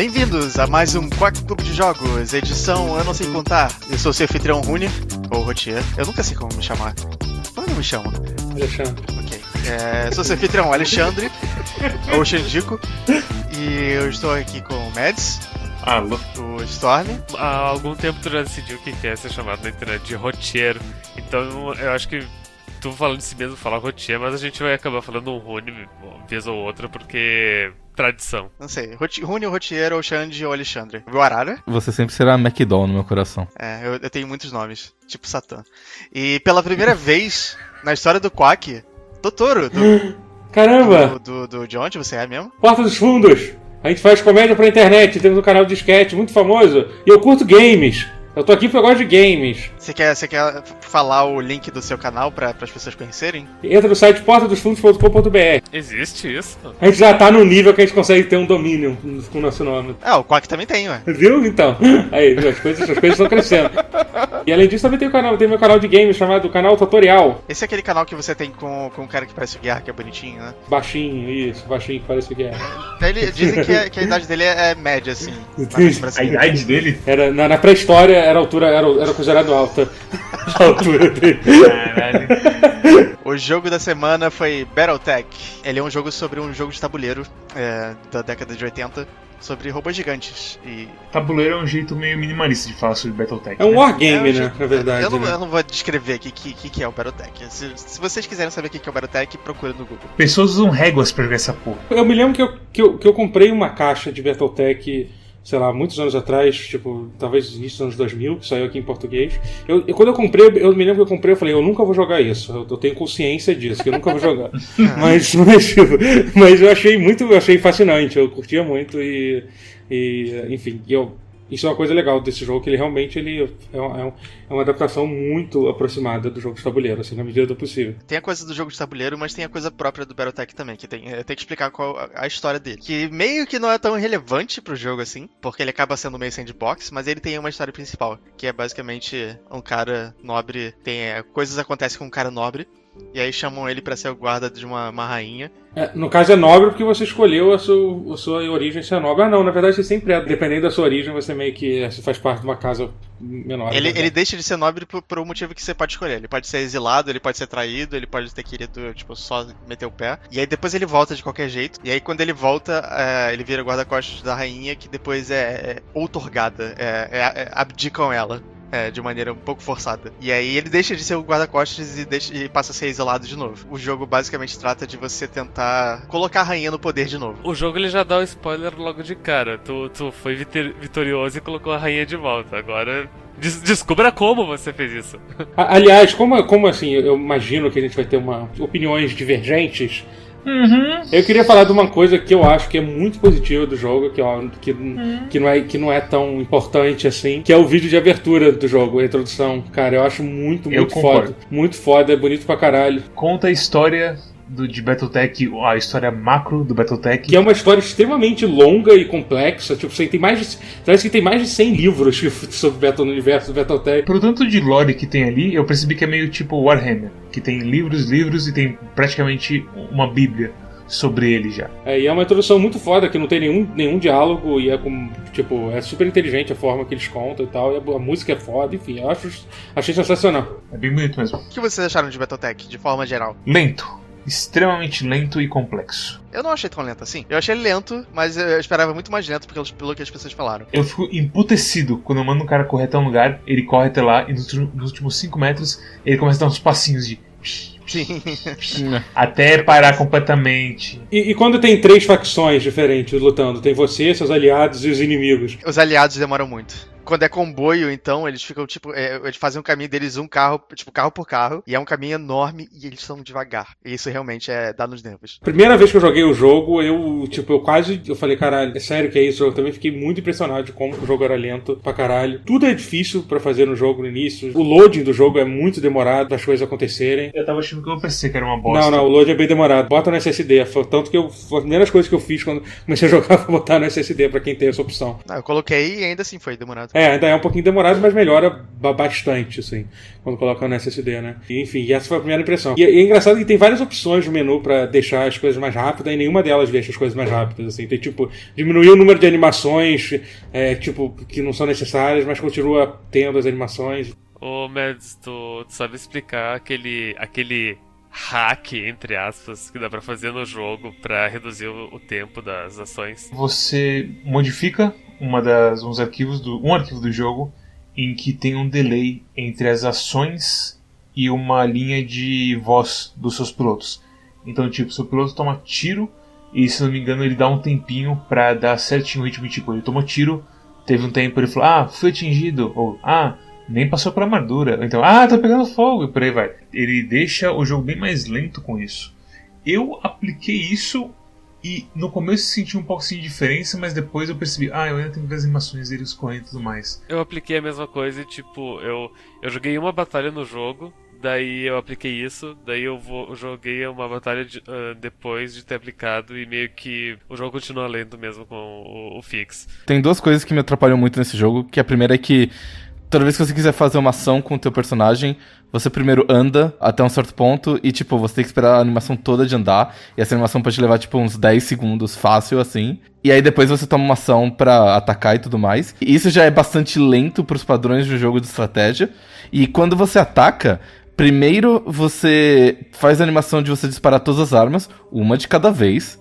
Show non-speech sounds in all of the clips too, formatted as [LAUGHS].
Bem-vindos a mais um Quack Clube de Jogos, edição Eu Não Sei Contar. Eu sou seu anfitrião Rune, ou Rotier. Eu nunca sei como me chamar. Como eu me chamo? Alexandre. Ok. É, sou seu anfitrião Alexandre, [LAUGHS] ou Xandico. E eu estou aqui com o Mads, Alô. o Storm. Há algum tempo tu já decidiu o que que é ser chamado na internet de rotier. Então eu acho que tu falando de si mesmo falar rotier, mas a gente vai acabar falando um Rune uma vez ou outra, porque tradição. Não sei, Rune, ou Rotier, ou Xande, ou Alexandre. O Arara. Você sempre será McDowell no meu coração. É, eu, eu tenho muitos nomes, tipo Satã. E pela primeira [LAUGHS] vez na história do Quack, Totoro, do, [GASPS] Caramba! do, do, do- de onde você é mesmo? Porta dos Fundos! A gente faz comédia pra internet, temos um canal de sketch muito famoso. E eu curto games. Eu tô aqui porque eu gosto de games. Você quer, você quer falar o link do seu canal para as pessoas conhecerem? Entra no site portadosfundos.com.br. Existe isso? A gente já tá no nível que a gente consegue ter um domínio com o nosso nome. Ah, o Quack também tem, ué. Viu? Então. [LAUGHS] Aí? As coisas, as coisas estão crescendo. E além disso, também tem o canal, tem meu canal de games chamado Canal Tutorial. Esse é aquele canal que você tem com, com um cara que parece o Guerra, que é bonitinho, né? Baixinho, isso, baixinho que parece que é. Ele, dizem que, a- que a idade dele é, é média, assim. A idade dele? Era, na, na pré-história era a altura, era, era considerado alta. [LAUGHS] A altura dele. Caralho. O jogo da semana foi Battletech. Ele é um jogo sobre um jogo de tabuleiro é, da década de 80 sobre robôs gigantes. E Tabuleiro é um jeito meio minimalista de falar sobre Battletech. É um né? wargame, É, né? Na verdade. Eu não, né? eu não vou descrever aqui o que, que, que é o Battletech. Se, se vocês quiserem saber o que que é o Battletech, procura no Google. Pessoas usam réguas pra jogar essa porra. Eu me lembro que eu, que eu, que eu comprei uma caixa de Battletech, sei lá, muitos anos atrás, tipo, talvez início dos anos 2000, que saiu aqui em português. Eu, eu- quando eu comprei, eu me lembro que eu comprei, eu falei, eu nunca vou jogar isso. Eu, eu tenho consciência disso, que eu nunca vou jogar. [LAUGHS] mas, [LAUGHS] mas, tipo, mas eu achei muito, eu achei fascinante, eu curtia muito e, e enfim, eu, isso é uma coisa legal desse jogo, que ele realmente ele é, é é uma adaptação muito aproximada do jogo de tabuleiro, assim, na medida do possível. Tem a coisa do jogo de tabuleiro, mas tem a coisa própria do Battletech também, que tem, tem que explicar qual a história dele. Que meio que não é tão relevante pro jogo assim, porque ele acaba sendo meio sandbox, mas ele tem uma história principal, que é basicamente um cara nobre, tem é, coisas acontecem com um cara nobre, e aí chamam ele pra ser o guarda de uma, uma rainha. É, no caso é nobre porque você escolheu a sua, a sua origem ser nobre. Ah, não, na verdade você sempre é. Dependendo da sua origem, você meio que você faz parte de uma casa menor. Ele, né? ele deixa de ser nobre por, por um motivo que você pode escolher. Ele pode ser exilado, ele pode ser traído, ele pode ter querido, tipo, só meter o pé. E aí depois ele volta de qualquer jeito. E aí quando ele volta, é, ele vira guarda-costas da rainha, que depois é, é outorgada. É, é- é- abdicam ela. É, de maneira um pouco forçada. E aí ele deixa de ser o guarda-costas e, deixa- e passa a ser exilado de novo. O jogo basicamente trata de você tentar colocar a rainha no poder de novo. O jogo ele já dá o spoiler logo de cara. Tu, tu foi vitor- vitorioso e colocou a rainha de volta. Agora des- descubra como você fez isso. Aliás, como, como assim, eu imagino que a gente vai ter uma, opiniões divergentes. Eu queria falar de uma coisa que eu acho que é muito positiva do jogo, que, ó, que, que, não é, que não é tão importante assim, que é o vídeo de abertura do jogo, a introdução. Cara, eu acho muito, Eu muito concordo. foda. Muito foda, é bonito pra caralho. Conta a história do, de Battletech, a história macro do Battletech. Que é uma história extremamente longa e complexa. Tipo, você tem mais de, parece que tem mais de 100 livros sobre o Battle, no universo do Battletech. Pelo tanto de lore que tem ali, eu percebi que é meio tipo Warhammer, que tem livros, livros e tem praticamente uma bíblia sobre ele já. É, e é uma introdução muito foda, que não tem nenhum, nenhum diálogo e é com, tipo, é super inteligente a forma que eles contam e tal. E a, a música é foda, enfim, eu acho, achei sensacional. É bem bonito mesmo. O que vocês acharam de Battletech, de forma geral? Lento. Extremamente lento e complexo. Eu não achei tão lento assim. Eu achei ele lento, mas eu esperava muito mais lento pelo, pelo que as pessoas falaram. Eu fico emputecido quando eu mando um cara correr até um lugar, ele corre até lá e nos, últimos- nos últimos 5 metros ele começa a dar uns passinhos de. Sim. Até parar completamente. E, e quando tem três facções diferentes lutando, tem você, seus aliados e os inimigos. Os aliados demoram muito. Quando é comboio, então, eles ficam, tipo, é, eles fazem um caminho deles um carro, tipo, carro por carro, e é um caminho enorme e eles são devagar. E isso realmente é dá nos nervos. Primeira vez que eu joguei o jogo, eu, tipo, eu quase. Eu falei, caralho, é sério que é isso? Eu também fiquei muito impressionado de como o jogo era lento pra caralho. Tudo é difícil pra fazer no jogo no início. O loading do jogo é muito demorado para as coisas acontecerem. Eu tava achando porque eu pensei que era uma bosta. Não, não, o load é bem demorado. Bota no SSD. Foi Tanto que eu, foi a primeira coisa que eu fiz quando comecei a [LAUGHS] jogar foi botar no SSD pra quem tem essa opção. Ah, eu coloquei e ainda assim foi demorado. É, ainda é um pouquinho demorado, mas melhora ba- bastante, assim, quando coloca no SSD, né? E, enfim, essa foi a primeira impressão. E, e é engraçado que tem várias opções no menu pra deixar as coisas mais rápidas e nenhuma delas deixa as coisas mais rápidas, assim. Tem, tipo, diminuir o número de animações, é, tipo, que não são necessárias, mas continua tendo as animações. Ô, Mads, tu, tu sabe explicar aquele, aquele hack, entre aspas, que dá pra fazer no jogo pra reduzir o, o tempo das ações? Você modifica uma das, uns arquivos do, um arquivo do jogo em que tem um delay entre as ações e uma linha de voz dos seus pilotos. Então, tipo, seu piloto toma tiro e, se não me engano, ele dá um tempinho pra dar certinho o ritmo. Tipo, ele tomou tiro, teve um tempo, ele falou, ah, fui atingido, ou ah, nem passou pela armadura. Então, ah, tá pegando fogo, e por aí vai. Ele deixa o jogo bem mais lento com isso. Eu apliquei isso e no começo senti um pouco assim, de diferença, mas depois eu percebi, ah, eu ainda tenho que ver as animações deles correndo e tudo mais. Eu apliquei a mesma coisa e, tipo, eu, eu joguei uma batalha no jogo, daí eu apliquei isso, daí eu, vou, joguei uma batalha de- ah, depois de ter aplicado e meio que o jogo continua lento mesmo com o, o fix. Tem duas coisas que me atrapalham muito nesse jogo, que a primeira é que toda vez que você quiser fazer uma ação com o teu personagem, você primeiro anda até um certo ponto e, tipo, você tem que esperar a animação toda de andar, e essa animação pode levar, tipo, uns 10 segundos fácil, assim. E aí depois você toma uma ação pra atacar e tudo mais. E isso já é bastante lento pros padrões de um jogo de estratégia. E quando você ataca, primeiro você faz a animação de você disparar todas as armas, uma de cada vez.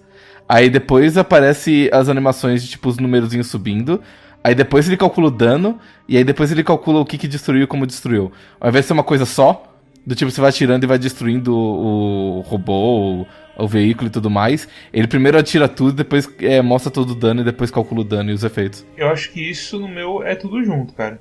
Aí depois aparece as animações de tipo os numerozinhos subindo. Aí depois ele calcula o dano. E aí depois ele calcula o que, que destruiu e como destruiu. Ao invés de ser uma coisa só, do tipo você vai atirando e vai destruindo o, o robô, o, o veículo e tudo mais. Ele primeiro atira tudo, depois é, mostra todo o dano e depois calcula o dano e os efeitos. Eu acho que isso no meu é tudo junto, cara.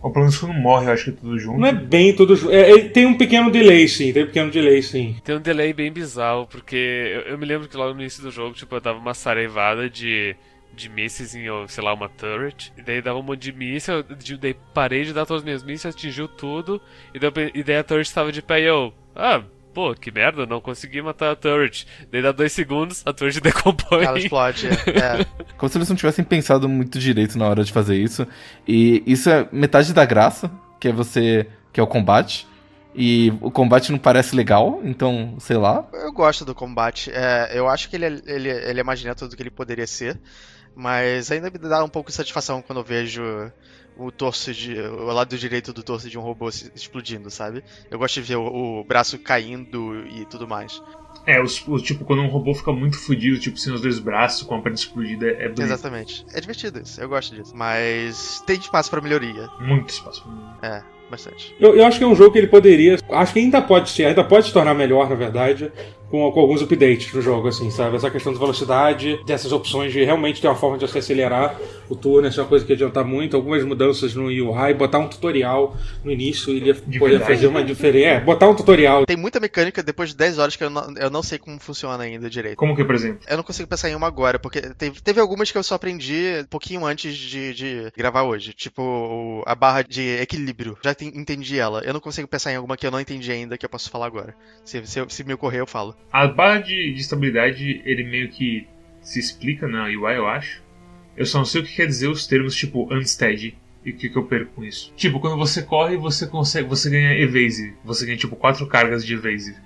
Ou pelo menos quando morre, eu acho que é tudo junto. Não é bem tudo. ju- É, é, tem um pequeno delay, sim. Tem um pequeno delay, sim. Tem um delay bem bizarro, porque eu, eu me lembro que lá no início do jogo, tipo, eu dava uma saraivada de, de mísseis em, sei lá, uma turret, e daí dava um monte de míssil, eu de- daí parei de dar todos os meus mísseis, atingiu tudo, e daí, e daí a turret estava de pé e eu, ah, pô, que merda, não consegui matar a turret. Daí dá dois segundos, a turret [LAUGHS] decompõe. Ela explode. É. [LAUGHS] Como se eles não tivessem pensado muito direito na hora de fazer isso. E isso é metade da graça, que é você. que é o combate. E o combate não parece legal, então, sei lá. Eu gosto do combate. É, eu acho que ele é, ele, ele é mais neto do que ele poderia ser. Mas ainda me dá um pouco de satisfação quando eu vejo o torso de. o lado direito do torso de um robô se- explodindo, sabe? Eu gosto de ver o, o braço caindo e tudo mais. É, os, os- tipo, quando um robô fica muito fudido, tipo, sem os dois braços, com a perna explodida, é bonito. Exatamente. É divertido isso, eu gosto disso. Mas tem espaço pra melhoria. Muito espaço pra mim. É, bastante. Eu, eu acho que é um jogo que ele poderia. Acho que ainda pode ser, ainda pode se tornar melhor, na verdade, com, com alguns updates no jogo, assim, sabe? Essa questão de velocidade, dessas opções de realmente ter uma forma de você acelerar o turno, isso é uma coisa que adianta muito. Algumas mudanças no UI, botar um tutorial no início, ele ia poder fazer uma diferença. É, botar um tutorial. Tem muita mecânica depois de 10 horas que eu não, eu não sei como funciona ainda direito. Como que, por exemplo? Eu não consigo pensar em uma agora, porque teve, teve algumas que eu só aprendi um pouquinho antes de, de gravar hoje. Tipo, o- a barra de equilíbrio. Já tem- entendi ela. Eu não consigo pensar em alguma que eu não entendi ainda que eu posso falar agora. Se, se, se me ocorrer, eu falo. A barra de, de estabilidade, ele meio que se explica na UI, eu acho. Eu só não sei o que quer dizer os termos tipo unsteady e o que, que eu perco com isso. Tipo, quando você corre, você consegue, você ganha evasive. Você ganha tipo quatro cargas de evasive.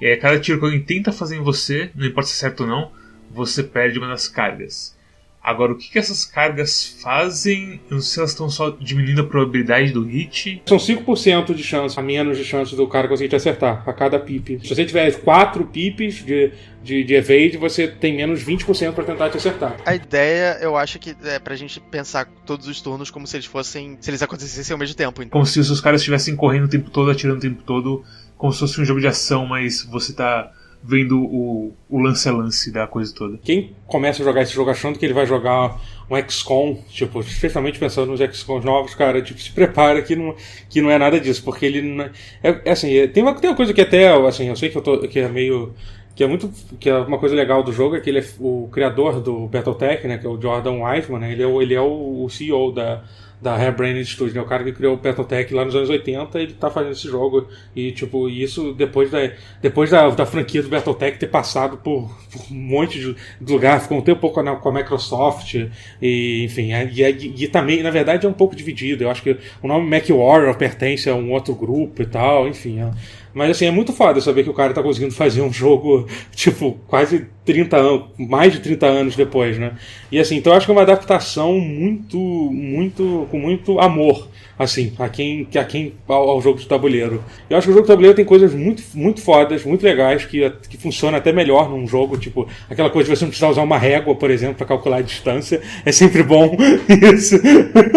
E aí, cada tiro que alguém tenta fazer em você, não importa se é certo ou não, você perde uma das cargas. Agora, o que, que essas cargas fazem? Eu não sei se elas estão só diminuindo a probabilidade do hit. São 5% de chance, a menos de chance do cara conseguir te acertar a cada pip. Se você tiver 4 pips de, de, de evade, você tem menos 20% pra tentar te acertar. A ideia, eu acho que é pra gente pensar todos os turnos como se eles fossem. se eles acontecessem ao mesmo tempo. Então, Como se os caras estivessem correndo o tempo todo, atirando o tempo todo, como se fosse um jogo de ação, mas você tá vendo o, o lance a lance da coisa toda. Quem começa a jogar esse jogo achando que ele vai jogar um XCOM, tipo, especialmente pensando nos XCOMs novos, cara, tipo, se prepara que não, que não é nada disso, porque ele não, é, é assim, é- tem uma, tem uma coisa que até, assim, eu sei que eu tô, que é meio que é muito que é uma coisa legal do jogo é que ele é o criador do BattleTech, né, que é o Jordan Weissman, né, ele é o, ele é o CEO da da Hairbrained Studios, né? O cara que criou o Battletech lá nos anos 80, ele tá fazendo esse jogo. E, tipo, isso depois da, depois da, da franquia do Battletech ter passado por, por um monte de, lugar, ficou um tempo pouco com a, Microsoft, e, enfim, é, e, e, e, também, na verdade, é um pouco dividido. Eu acho que o nome Mac Warrior pertence a um outro grupo e tal, enfim. É, mas assim, é muito foda saber que o cara tá conseguindo fazer um jogo, [LAUGHS] tipo, quase 30 anos, mais de 30 anos depois, né? E assim, então eu acho que é uma adaptação muito, muito, com muito amor assim, a quem, a quem ao, ao, jogo de tabuleiro. Eu acho que o jogo de tabuleiro tem coisas muito, muito fodas, muito legais, que, que funciona até melhor num jogo, tipo, aquela coisa de você não precisar usar uma régua, por exemplo, para calcular a distância. É sempre bom [LAUGHS] isso.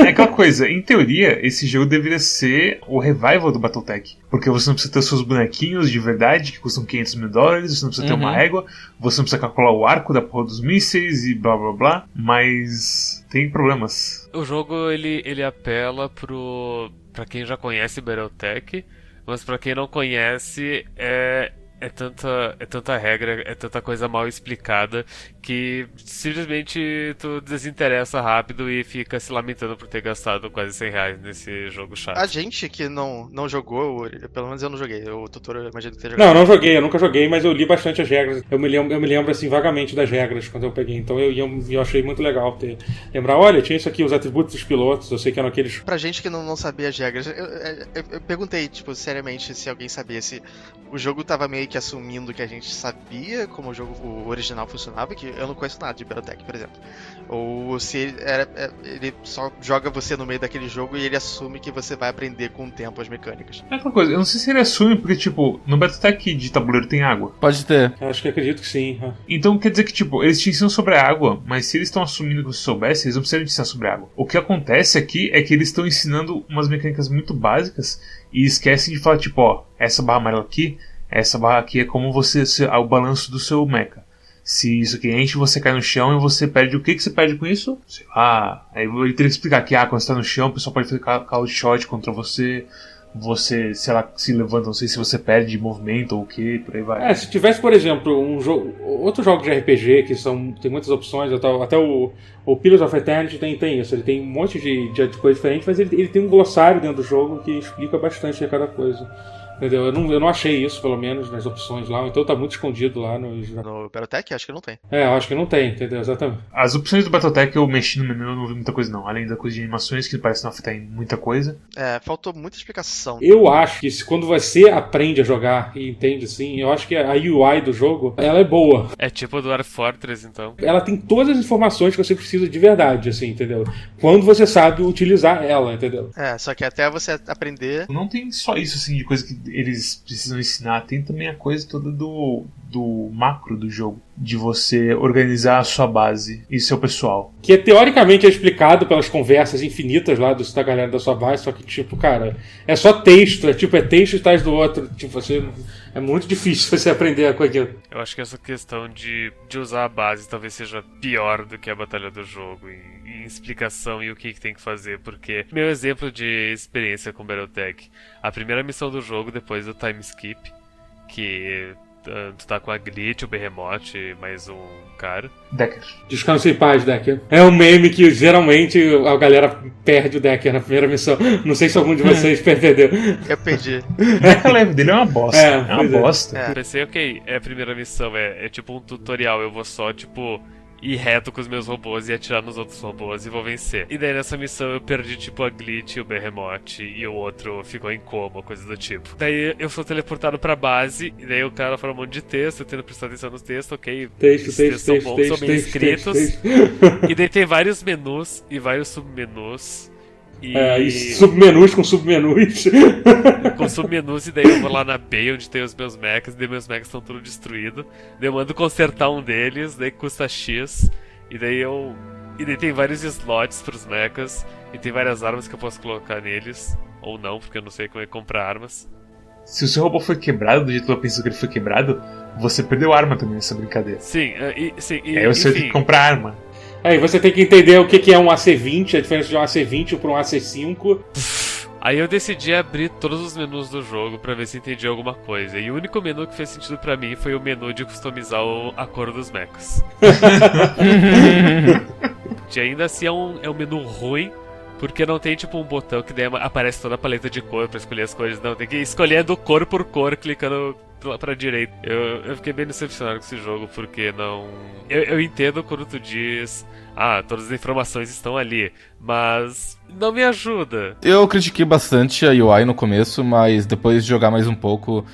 É aquela coisa, em teoria, esse jogo deveria ser o revival do Battletech. Porque você não precisa ter os seus bonequinhos de verdade, que custam 500 mil dólares, você não precisa uhum. ter uma uhum. régua, você não precisa calcular o arco da porra dos mísseis e blá blá blá, mas tem problemas. O jogo ele, ele apela pro para quem já conhece Battletech, mas para quem não conhece é é tanta, é tanta regra, é tanta coisa mal explicada que simplesmente tu desinteressa rápido e fica se lamentando por ter gastado quase 100 reais nesse jogo chato. A gente que não, não jogou, pelo menos eu não joguei, o tutor eu imagino que tenha jogado. Não, não joguei, eu nunca joguei, mas eu li bastante as regras. Eu me lembro, eu me lembro assim vagamente das regras quando eu peguei, então eu, eu, eu achei muito legal ter lembrar, olha, tinha isso aqui, os atributos dos pilotos, eu sei que eram aqueles. Pra gente que não, não sabia as regras, eu, eu, eu perguntei, tipo, seriamente, se alguém sabia se o jogo tava meio que assumindo que a gente sabia como o jogo o original funcionava, que eu não conheço nada de Battletech, por exemplo. Ou se ele, era, é, ele só joga você no meio daquele jogo e ele assume que você vai aprender com o tempo as mecânicas. É aquela coisa, eu não sei se ele assume, porque, tipo, no Battletech de tabuleiro tem água. Pode ter. Eu acho que acredito que sim. Então quer dizer que, tipo, eles te ensinam sobre a água, mas se eles estão assumindo que você soubesse, eles não precisam te ensinar sobre a água. O que acontece aqui é que eles estão ensinando umas mecânicas muito básicas e esquecem de falar, tipo, ó, essa barra amarela aqui essa barra aqui é como você o balanço do seu mecha. Se isso aqui enche, você cai no chão e você perde. O que, que você perde com isso? Sei lá. Aí ele teria que explicar que ah, quando você tá no chão, o pessoal pode fazer call shot contra você. Você, sei lá, se levanta, não sei se você perde movimento ou o que, por aí vai. É, se tivesse, por exemplo, um jogo. Outro jogo de RPG que são. tem muitas opções, até, o, o Pillars of Eternity tem, tem isso. Ele tem um monte de, de, coisa diferente, mas ele, ele tem um glossário dentro do jogo que explica bastante cada coisa. Entendeu? Eu não, eu não achei isso, pelo menos, nas opções lá. Então tá muito escondido lá no. No Battletech? Acho que não tem. É, eu acho que não tem, entendeu? Exatamente. As opções do Battletech eu mexi no menu eu não vi muita coisa, não. Além da coisa de animações, que parece não afetar em muita coisa. É, faltou muita explicação. Eu acho que quando você aprende a jogar e entende assim, eu acho que a UI do jogo, ela é boa. É tipo do Dwarf Fortress, então. Ela tem todas as informações que você precisa de verdade, assim, entendeu? Quando você sabe utilizar ela, entendeu? É, só que até você aprender. Não tem só isso, assim, de coisa que eles precisam ensinar, tem também a coisa toda do, do macro do jogo, de você organizar a sua base e seu pessoal. Que é, teoricamente é explicado pelas conversas infinitas lá do, da galera da sua base, só que, tipo, cara, é só texto, é tipo, é texto atrás do outro, tipo, você. É muito difícil [LAUGHS] você aprender com aquilo. Eu acho que essa questão de, de usar a base talvez seja pior do que a batalha do jogo em, em explicação e o que, que, tem que fazer, porque meu exemplo de experiência com Battletech, a primeira missão do jogo depois do time skip, que tu tá com a Glitch, o Behemoth e mais um cara. Decker. Descanse em paz, Decker. É um meme que geralmente a galera perde o Decker na primeira missão. Não sei se algum de [LAUGHS] vocês perdeu. Eu perdi. a leve dele é uma bosta. É, é uma é. bosta. É. Pensei, ok, é a primeira missão, é, é tipo um tutorial, eu vou só, tipo ir reto com os meus robôs e atirar nos outros robôs e vou vencer. E daí nessa missão eu perdi tipo a Glitch, o Behemoth e o outro ficou em coma, coisa do tipo. Daí eu sou teleportado pra base e daí o cara fala um monte de texto, eu tendo prestar atenção nos textos, ok. Texto, texto, texto, são bons, são bem escritos. E daí tem vários menus e vários submenus e... É, e submenus com submenus. [LAUGHS] com submenus, e daí eu vou lá na B onde tem os meus mechas, e daí meus mechas estão tudo destruídos. Daí eu mando consertar um deles, daí custa X, e daí eu. E daí tem vários slots pros mechas, e tem várias armas que eu posso colocar neles, ou não, porque eu não sei como é comprar armas. Se o seu robô foi quebrado do jeito que eu penso que ele foi quebrado, você perdeu arma também nessa brincadeira. Sim, e, sim. E, Aí você tem que comprar arma. Aí você tem que entender o que é um AC20, a diferença de um AC20 para um AC5. Aí eu decidi abrir todos os menus do jogo para ver se entendi alguma coisa. E o único menu que fez sentido para mim foi o menu de customizar a cor dos mechas. [LAUGHS] e ainda assim é um, é um menu ruim, porque não tem tipo um botão que daí aparece toda a paleta de cor para escolher as cores. Não, tem que escolher do cor por cor, clicando pra direita. Eu, eu fiquei bem decepcionado com esse jogo, porque não. Eu, eu entendo quando tu diz. Ah, todas as informações estão ali, mas não me ajuda. Eu critiquei bastante a UI no começo, mas depois de jogar mais um pouco,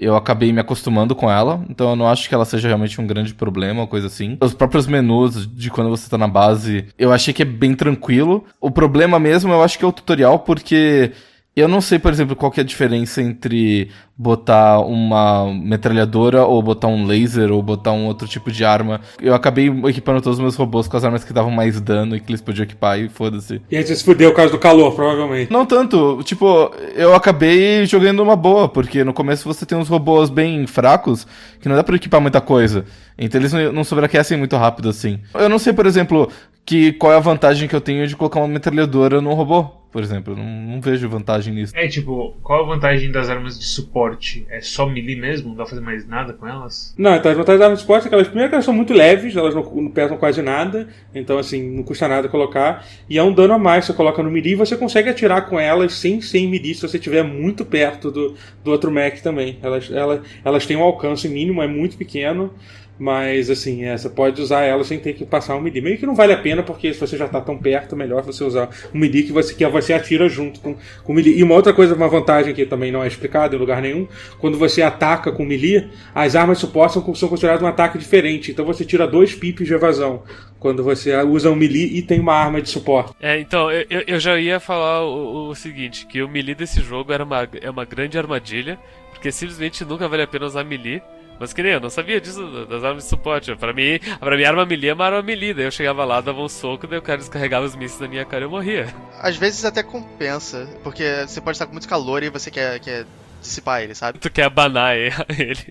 eu acabei me acostumando com ela, então eu não acho que ela seja realmente um grande problema ou coisa assim. Os próprios menus de quando você tá na base, eu achei que é bem tranquilo. O problema mesmo eu acho que é o tutorial, porque eu não sei, por exemplo, qual que é a diferença entre botar uma metralhadora ou botar um laser ou botar um outro tipo de arma. Eu acabei equipando todos os meus robôs com as armas que davam mais dano e que eles podiam equipar e foda-se. E aí você se fudeu por causa do calor, provavelmente. Não tanto, tipo, eu acabei jogando uma boa, porque no começo você tem uns robôs bem fracos que não dá pra equipar muita coisa. Então eles não sobreaquecem muito rápido assim. Eu não sei, por exemplo, que qual é a vantagem que eu tenho de colocar uma metralhadora num robô por exemplo. Não, não, vejo vantagem nisso. É, tipo, qual a vantagem das armas de suporte? É só melee mesmo? Não dá pra fazer mais nada com elas? Não, então as vantagens das armas de suporte é que elas, primeiro que elas são muito leves, elas não, não, pesam quase nada, então assim, não custa nada colocar. E é um dano a mais, você coloca no melee e você consegue atirar com elas sem sem melee se você estiver muito perto do, do outro mech também. Elas, elas, elas têm um alcance mínimo, é muito pequeno. Mas assim, é, você pode usar ela sem ter que passar um melee. Meio que não vale a pena, porque se você já está tão perto, melhor você usar um melee que você, que você atira junto com, com o melee. E uma outra coisa, uma vantagem que também não é explicada em lugar nenhum, quando você ataca com melee, as armas de suporte são, são consideradas um ataque diferente. Então você tira dois pips de evasão quando você usa um melee e tem uma arma de suporte. É, então, eu, eu já ia falar o, o seguinte, que o melee desse jogo era uma, é uma grande armadilha, porque simplesmente nunca vale a pena usar melee. Mas que nem eu não sabia disso das armas de suporte. Pra mim, pra mim arma melee é uma arma melee. Daí eu chegava lá, dava um soco, daí o cara descarregava os mísseis na minha cara e eu morria. Às vezes até compensa, porque você pode estar com muito calor e você quer, quer dissipar ele, sabe? Tu quer abanar [LAUGHS] ele.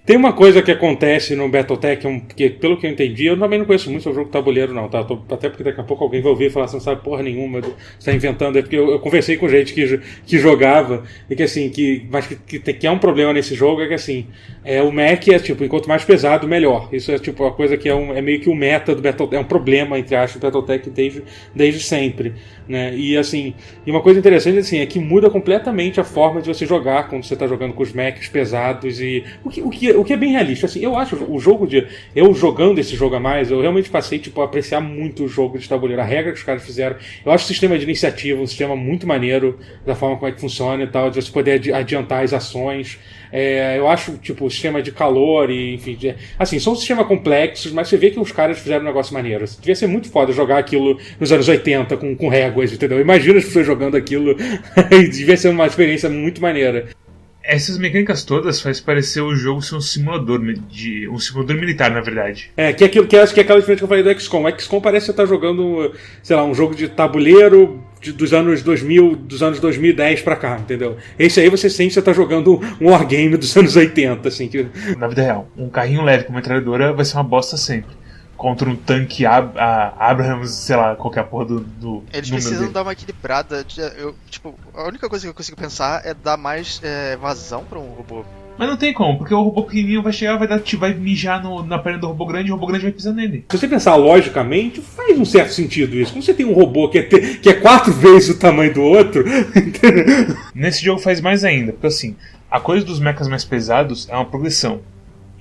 Tem uma coisa que acontece no Battletech, um, que pelo que eu entendi, eu também não conheço muito o jogo tabuleiro, não, tá? Tô, até porque daqui a pouco alguém vai ouvir e falar assim, não sabe porra nenhuma, você tá inventando. É porque eu, eu, conversei com gente que, que jogava, e que assim, que, mas que, que, que é um problema nesse jogo, é que assim, é, o Mac é tipo, enquanto mais pesado, melhor. Isso é tipo uma coisa que é, um, é meio que o um meta do Battletech, é um problema, entre aspas, do Battletech desde, desde sempre. Né? E assim, e uma coisa interessante assim, é que muda completamente a forma de você jogar quando você está jogando com os mechs pesados e o que, o que, o que é bem realista. Assim, eu acho o jogo de eu jogando esse jogo a mais, eu realmente passei tipo a apreciar muito o jogo de tabuleiro, a regra que os caras fizeram. Eu acho o sistema de iniciativa um sistema muito maneiro da forma como é que funciona e tal, de você poder adiantar as ações. É, eu acho, tipo, o sistema de calor e, enfim, de, assim, são sistemas complexos, mas você vê que os caras fizeram um negócio maneiro. Devia ser muito foda jogar aquilo nos anos 80 com, com réguas, entendeu? Imagina as pessoas jogando aquilo [LAUGHS] devia ser uma experiência muito maneira. Essas mecânicas todas faz parecer o jogo ser um simulador de um simulador militar, na verdade. É, que é aquilo que acho que é aquela diferença que eu falei do XCOM. O XCOM parece que você tá jogando, sei lá, um jogo de tabuleiro de, dos anos 2000, dos anos 2010 pra cá, entendeu? Esse aí você sente que você tá jogando um wargame dos anos 80, assim. Que... Na vida real, um carrinho leve com metralhadora vai ser uma bosta sempre contra um tanque Ab Abrams, sei lá, qualquer porra do. do Eles precisam dele. dar uma equilibrada. Eu, tipo, a única coisa que eu consigo pensar é dar mais é, vazão pra um robô. Mas não tem como, porque o robô pequenininho vai chegar, vai, dar, vai mijar no, na perna do robô grande e o robô grande vai pisar nele. Se você pensar logicamente, faz um certo sentido isso. Quando você tem um robô que é, ter, que é quatro [LAUGHS] vezes o tamanho do outro. Nesse jogo faz mais ainda, porque assim, a coisa dos mechas mais pesados é uma progressão.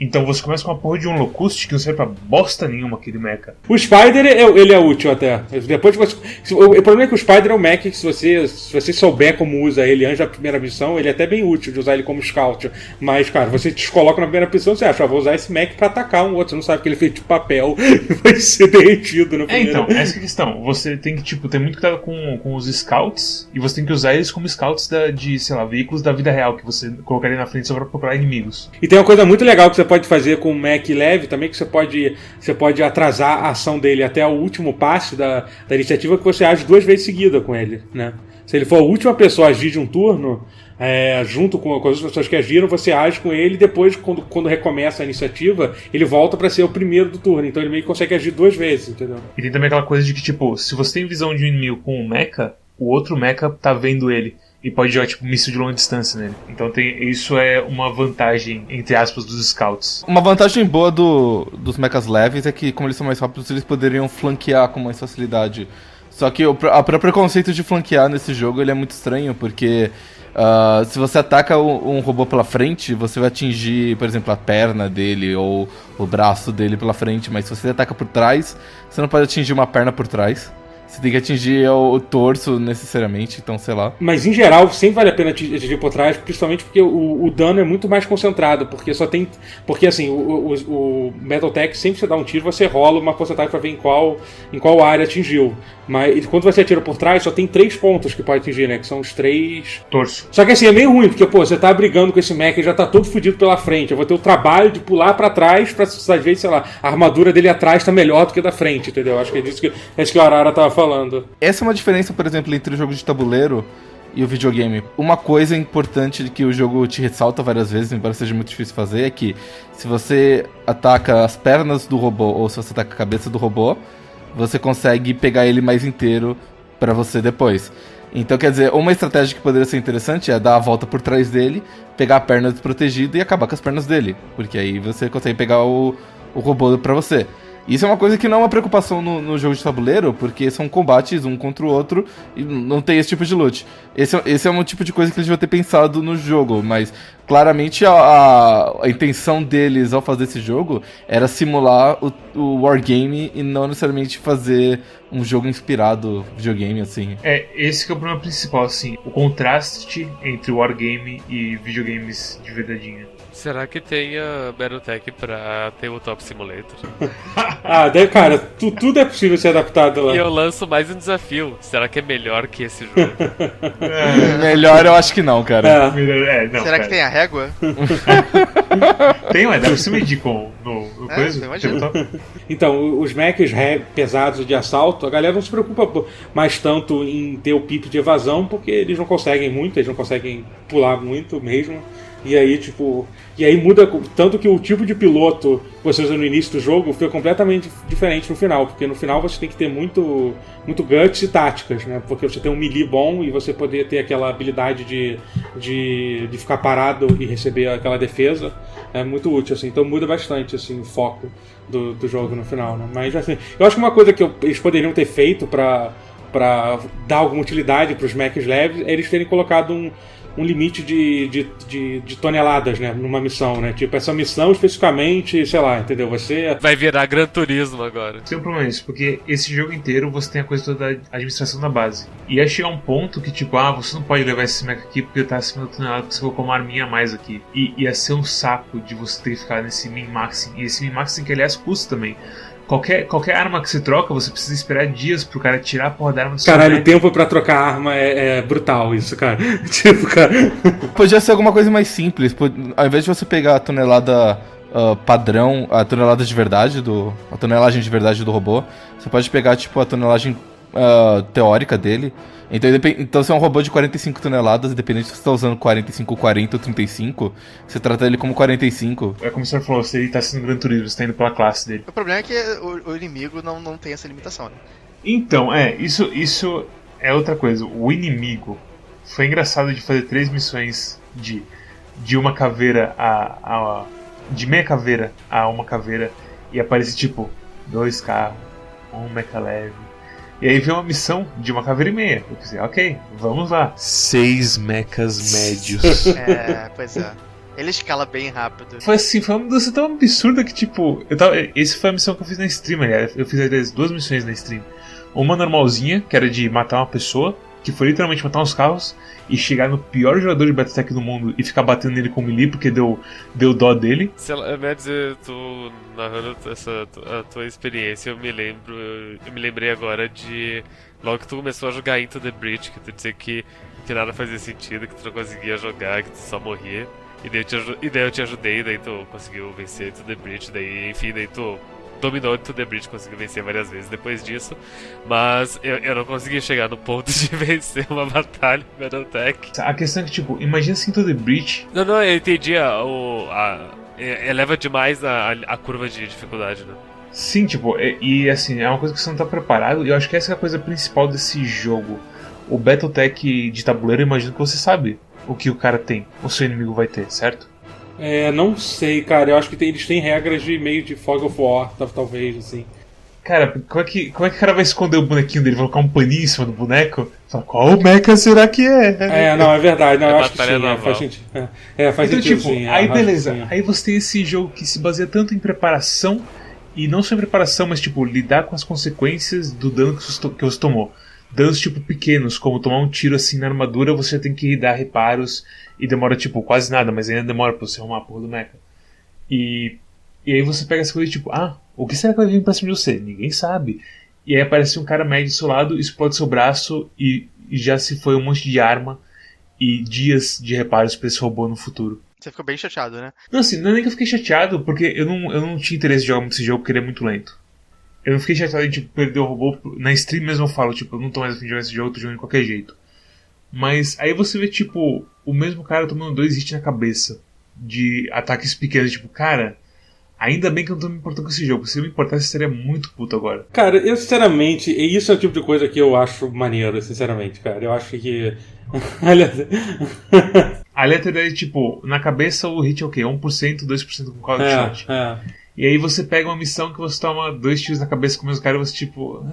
Então você começa com uma porra de um Locust que não serve pra bosta nenhuma aquele mecha. O Spider, é, ele é útil até. Depois você, o problema é que o Spider é um mecha que se você, se você souber como usa ele antes da primeira missão, ele é até bem útil de usar ele como scout. Mas, cara, você te coloca na primeira missão você acha, ah, vou usar esse mecha pra atacar um outro. Você não sabe que ele é feito de papel [LAUGHS] e vai ser derretido no primeiro. É, então, essa é a questão. Você tem que, tipo, ter muito cuidado com, com os scouts e você tem que usar eles como scouts da, de, sei lá, veículos da vida real que você colocaria na frente só pra procurar inimigos. E tem uma coisa muito legal que você pode fazer com o Mac leve também, que você pode, você pode atrasar a ação dele até o último passe da, da iniciativa, que você age duas vezes seguida com ele, né? Se ele for a última pessoa a agir de um turno, é, junto com, com, as pessoas que agiram, você age com ele e depois, quando, quando recomeça a iniciativa, ele volta para ser o primeiro do turno. Então ele meio que consegue agir duas vezes, entendeu? E tem também aquela coisa de que, tipo, se você tem visão de um inimigo com um mecha, o outro mecha tá vendo ele e pode jogar tipo míssil de longa distância nele. Então tem, isso é uma vantagem, entre aspas, dos scouts. Uma vantagem boa do, dos mechas leves é que, como eles são mais rápidos, eles poderiam flanquear com mais facilidade Só que o, a próprio conceito de flanquear nesse jogo ele é muito estranho, porque ah, se você ataca um, um robô pela frente, você vai atingir, por exemplo, a perna dele ou o braço dele pela frente, mas se você ataca por trás, você não pode atingir uma perna por trás. Você tem que atingir o, o torso necessariamente, então sei lá. Mas em geral, sempre vale a pena atingir por trás, principalmente porque o, o dano é muito mais concentrado, porque só tem. Porque assim, o, o, o Metal Tech sempre que você dá um tiro, você rola uma porcentagem pra ver em qual, em qual área atingiu. Mas quando você atira por trás, só tem três pontos que pode atingir, né? Que são os três. Torço. Só que assim, é meio ruim, porque, pô, você tá brigando com esse mech, ele já tá todo fudido pela frente. Eu vou ter o trabalho de pular pra trás, pra às vezes, sei lá, a armadura dele atrás tá melhor do que a da frente, entendeu? Acho que é disso que, é isso que o Arara tava falando. Essa é uma diferença, por exemplo, entre o jogo de tabuleiro e o videogame. Uma coisa importante que o jogo te ressalta várias vezes, embora seja muito difícil fazer, é que se você ataca as pernas do robô ou se você ataca a cabeça do robô, você consegue pegar ele mais inteiro pra você depois. Então, quer dizer, uma estratégia que poderia ser interessante é dar a volta por trás dele, pegar a perna desprotegida e acabar com as pernas dele. Porque aí você consegue pegar o, o robô pra você. Isso é uma coisa que não é uma preocupação no, no jogo de tabuleiro, porque são combates um contra o outro e não tem esse tipo de loot. Esse, é- esse é um tipo de coisa que eles deviam ter pensado no jogo, mas claramente a, a, a intenção deles ao fazer esse jogo era simular o, o Wargame e não necessariamente fazer um jogo inspirado videogame, assim. É, esse que é o problema principal, assim, o contraste entre wargame e videogames de verdadeinha. Será que tem a Battletech pra Tabletop Simulator? [LAUGHS] Ah, daí, cara, tu- tudo é possível ser adaptado lá. E eu lanço mais um desafio. Será que é melhor que esse jogo? [LAUGHS] Melhor eu acho que não, cara. É. É, não, Será cara. que tem a régua? [LAUGHS] Tem, mas dá pra se medir com no, no É, coisa. tabletop. Então, os mechs pesados de assalto, a galera não se preocupa mais tanto em ter o pip de evasão, porque eles não conseguem muito, eles não conseguem pular muito mesmo. E aí, tipo. E aí muda. Tanto que o tipo de piloto que você usa no início do jogo fica completamente diferente no final. Porque no final você tem que ter muito, muito guts e táticas, né? Porque você tem um melee bom e você poder ter aquela habilidade de, de, de ficar parado e receber aquela defesa. É muito útil, assim. Então muda bastante, assim, o foco do, do jogo no final, né? Mas, assim, eu acho que uma coisa que eu- eles poderiam ter feito pra, pra dar alguma utilidade pros mechs leves é eles terem colocado um, um limite de, de, de, de toneladas, né? Numa missão, né? Tipo, essa missão especificamente, sei lá, entendeu? Você... Vai virar Gran Turismo agora. Tem um problema nisso, porque esse jogo inteiro você tem a coisa toda da administração da base. E ia chegar um ponto que, tipo, ah, você não pode levar esse mecha aqui porque tá acima da tonelada, porque você colocou uma arminha a mais aqui. E ia ser um saco de você ter que ficar nesse min-maxing. E esse min-maxing que, aliás, custa também. Qualquer, qualquer arma que você troca, você precisa esperar dias pro cara tirar a porra da arma do seu Caralho, o tempo pra trocar arma é, é brutal isso, cara. [LAUGHS] tipo, cara... Podia ser alguma coisa mais simples. Ao invés de você pegar a tonelada ah, padrão, a tonelada de verdade do. a tonelagem de verdade do robô, você pode pegar tipo a tonelagem ah, teórica dele. Então, então, se é um robô de 45 toneladas, independente se você está usando 45, 40 ou 35, você trata ele como 45. É como o senhor falou, se ele tá sendo Gran Turismo, você tá indo pela classe dele. O problema é que o, o inimigo não, não tem essa limitação, né? Então, é, isso, isso é outra coisa. O inimigo foi engraçado de fazer três missões de, de uma caveira a, a. de meia caveira a uma caveira e aparece tipo dois carros, um mecha leve. E aí vem uma missão de uma caveira e meia. Eu pensei, ok, vamos lá. Seis mechas médios. [LAUGHS] É, pois é. Ele escala bem rápido. Foi assim, foi uma mudança tão absurda que, tipo, eu tava. Essa foi a missão que eu fiz na stream, aliás. Eu fiz aliás, duas missões na stream. Uma normalzinha, que era de matar uma pessoa, que foi literalmente matar uns carros e chegar no pior jogador de Battletech do mundo e ficar batendo nele com melee porque deu, deu dó dele. Sei lá, Mads, tô narrando essa, a tua experiência, eu me lembro, eu me lembrei agora de logo que tu começou a jogar Into the Breach, que tu dizia que, que nada fazia sentido, que tu não conseguia jogar, que tu só morria. E daí eu te, e daí eu te ajudei, daí tu conseguiu vencer Into the Breach, daí enfim, daí tu dominou Into the Breach, conseguiu vencer várias vezes depois disso. Mas eu, eu não consegui chegar no ponto [LAUGHS] de vencer uma batalha em Battletech. A questão é que, tipo, imagina se Into the Breach. Não, não, eu entendi a, o, a, é- eleva demais a, a, a curva de dificuldade, né? Sim, tipo, e, e, assim, é uma coisa que você não tá preparado. E eu acho que essa é a coisa principal desse jogo. O Battletech de tabuleiro, eu imagino que você sabe o que o cara tem, o seu inimigo vai ter, certo? É, não sei, cara. Eu acho que tem- eles têm regras de meio de Fog of War, tal- talvez, assim. Cara, como é, que, como é que o cara vai esconder o bonequinho dele? Vai colocar um paninho em cima do boneco? Fala, qual mecha será que é? É, não, é verdade. Não, É eu acho que sim, é, faz sentido. É, é, faz então, sentido tipo, sim. é, aí beleza. sim. Aí você tem esse jogo que se baseia tanto em preparação, e não só em preparação, mas tipo, lidar com as consequências do dano que você, que você tomou. Danos tipo pequenos, como tomar um tiro assim na armadura, você tem que dar reparos e demora tipo quase nada, mas ainda demora pra você arrumar a porra do mecha. E, e aí você pega essa coisa tipo, ah, o que será que vai vir pra cima de você? Ninguém sabe. E aí aparece um cara médio do seu lado, explode seu braço e, e já se foi um monte de arma e dias de reparos pra esse robô no futuro. Você ficou bem chateado, né? Não, assim, não é nem que eu fiquei chateado, porque eu não, eu não tinha interesse de jogar muito esse jogo, porque ele é muito lento. Eu não fiquei chateado de tipo, perder o robô. Na stream mesmo eu falo, tipo, eu não tô mais afim de jogar esse jogo, tô jogando de qualquer jeito. Mas aí você vê, tipo, o mesmo cara tomando dois hits na cabeça de ataques pequenos, tipo, cara, ainda bem que eu não tô me importando com esse jogo. Se eu me importasse, eu estaria muito puto agora. Cara, eu sinceramente, e isso é o tipo de coisa que eu acho maneiro, sinceramente, cara. Eu acho que. [LAUGHS] A letra é tipo, na cabeça o hit é o quê? 1%, 2% com qual é, shot. é. E aí você pega uma missão que você toma dois tiros na cabeça com o mesmo cara e você tipo.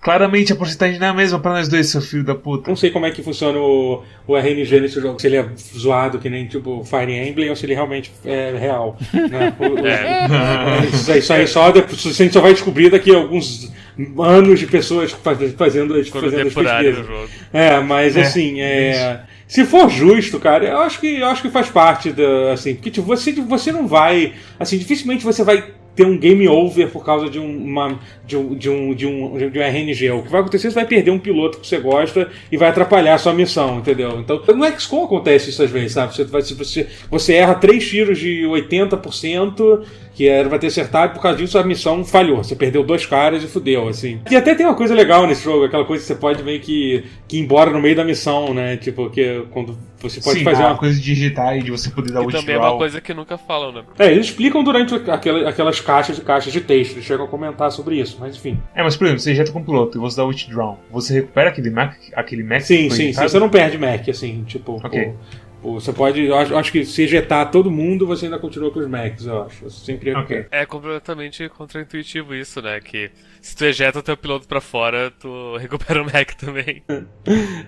Claramente a porcentagem não é a mesma pra nós dois, seu filho da puta. Não sei como é que funciona o, o RNG nesse jogo. Se ele é zoado que nem tipo Fire Emblem ou se ele realmente é real. Né? [LAUGHS] O- É. [LAUGHS] Isso aí, só a gente só vai descobrir daqui a alguns anos de pessoas faz- fazendo, Quando fazendo as pesquisas. jogo. É, mas É, assim, é, se for justo, cara, eu acho que eu acho que faz parte da, assim, porque tipo, você você não vai, assim, dificilmente você vai ter um game over por causa de um, uma, de um, de um, de um, de um RNG. O que vai acontecer, você vai perder um piloto que você gosta e vai atrapalhar a sua missão, entendeu? Então, no XCOM acontece isso às vezes, sabe? Você, vai, você, você erra três tiros de 80%, que era pra ter acertado, por causa disso a missão falhou. Você perdeu dois caras e fudeu, assim. E até tem uma coisa legal nesse jogo, aquela coisa que você pode meio que, que ir embora no meio da missão, né? Tipo, que quando você pode Sim, fazer uma coisa de digitar e de você poder dar o também é uma coisa que nunca falam, né? É, eles explicam durante aquela- aquelas caixas e caixas de texto, eles chegam a comentar sobre isso, mas enfim. É, mas por exemplo, você ejeta com o piloto e você dá o withdraw. Você recupera aquele Mac, aquele Mac Sim, sim, sim, você não perde Mac, assim, tipo. Ok. o- você pode. Eu acho, acho que se ejetar todo mundo, você ainda continua com os Macs, eu acho. Você sempre Ok. É completamente contraintuitivo isso, né? Que se tu ejeta o teu piloto pra fora, tu [LAUGHS] recupera o Mac também. [LAUGHS]